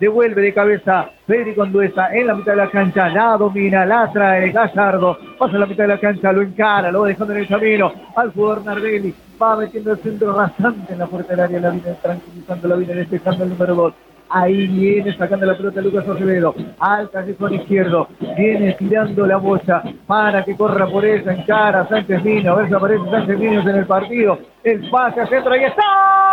devuelve de cabeza Federico Anduesa en la mitad de la cancha, la domina, la trae Gallardo, pasa a la mitad de la cancha, lo encara, lo va dejando en el camino al jugador Nardelli, va metiendo el centro rasante en la puerta del área, la viene tranquilizando, la viene despejando el número 2. Ahí viene sacando la pelota Lucas Acevedo. Al callejón izquierdo. Viene tirando la bocha para que corra por esa. Encara Sánchez Mino. A ver si aparece Sánchez Mino en el partido. El pase centro. Ahí está.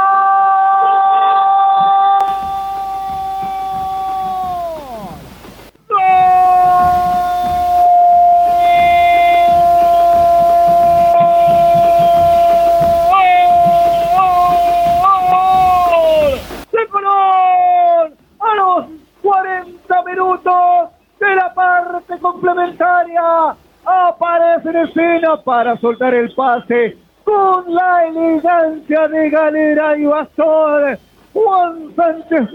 Complementaria. Aparece en escena para soltar el pase con la elegancia de Galera y Bastón. Juan Sánchez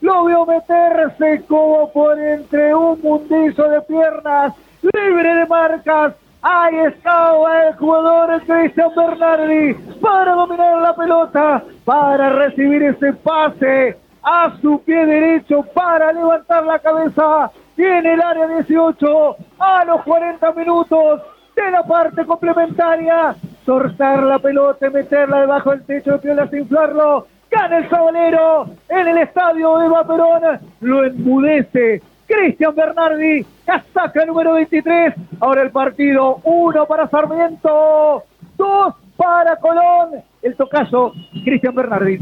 lo vio meterse como por entre un mundizo de piernas, libre de marcas. Ahí estaba el jugador Cristian Bernardi para dominar la pelota, para recibir ese pase a su pie derecho, para levantar la cabeza tiene el área 18 a los 40 minutos de la parte complementaria. Sortar la pelota y meterla debajo del techo de Piola sin inflarlo. Gana el sabalero en el estadio de Vaperón. Lo enmudece Cristian Bernardi. Casaca número 23. Ahora el partido. Uno para Sarmiento. Dos para Colón. El tocazo, Cristian Bernardi.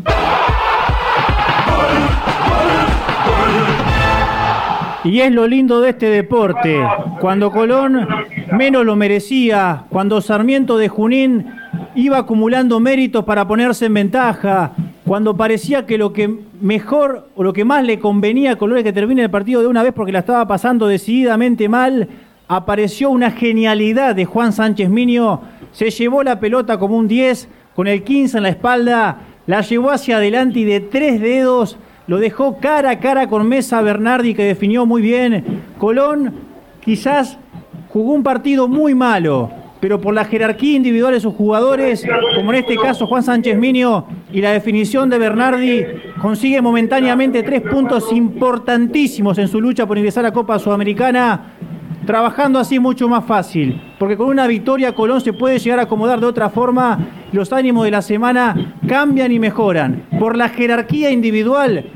Y es lo lindo de este deporte. Cuando Colón menos lo merecía, cuando Sarmiento de Junín iba acumulando méritos para ponerse en ventaja, cuando parecía que lo que mejor o lo que más le convenía a Colón es que termine el partido de una vez porque la estaba pasando decididamente mal, apareció una genialidad de Juan Sánchez Minio, se llevó la pelota como un 10 con el 15 en la espalda, la llevó hacia adelante y de tres dedos lo dejó cara a cara con Mesa Bernardi que definió muy bien. Colón quizás jugó un partido muy malo, pero por la jerarquía individual de sus jugadores, como en este caso Juan Sánchez Minio y la definición de Bernardi, consigue momentáneamente tres puntos importantísimos en su lucha por ingresar a Copa Sudamericana trabajando así mucho más fácil, porque con una victoria Colón se puede llegar a acomodar de otra forma, los ánimos de la semana cambian y mejoran. Por la jerarquía individual,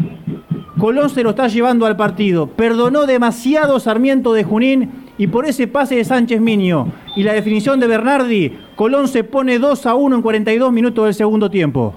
Colón se lo está llevando al partido, perdonó demasiado Sarmiento de Junín y por ese pase de Sánchez Miño y la definición de Bernardi, Colón se pone 2 a 1 en 42 minutos del segundo tiempo.